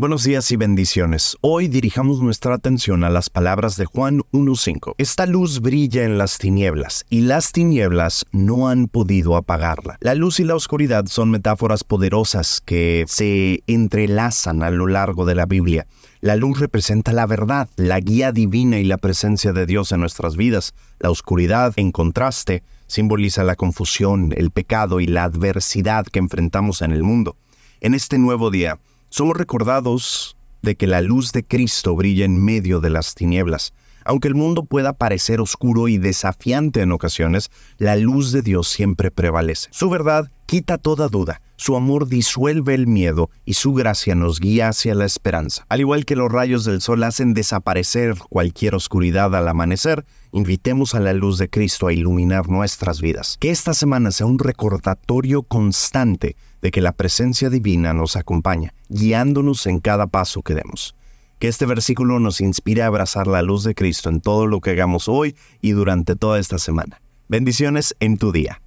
Buenos días y bendiciones. Hoy dirijamos nuestra atención a las palabras de Juan 1.5. Esta luz brilla en las tinieblas y las tinieblas no han podido apagarla. La luz y la oscuridad son metáforas poderosas que se entrelazan a lo largo de la Biblia. La luz representa la verdad, la guía divina y la presencia de Dios en nuestras vidas. La oscuridad, en contraste, simboliza la confusión, el pecado y la adversidad que enfrentamos en el mundo. En este nuevo día, somos recordados de que la luz de Cristo brilla en medio de las tinieblas. Aunque el mundo pueda parecer oscuro y desafiante en ocasiones, la luz de Dios siempre prevalece. Su verdad quita toda duda, su amor disuelve el miedo y su gracia nos guía hacia la esperanza. Al igual que los rayos del sol hacen desaparecer cualquier oscuridad al amanecer, invitemos a la luz de Cristo a iluminar nuestras vidas. Que esta semana sea un recordatorio constante de que la presencia divina nos acompaña, guiándonos en cada paso que demos. Que este versículo nos inspire a abrazar la luz de Cristo en todo lo que hagamos hoy y durante toda esta semana. Bendiciones en tu día.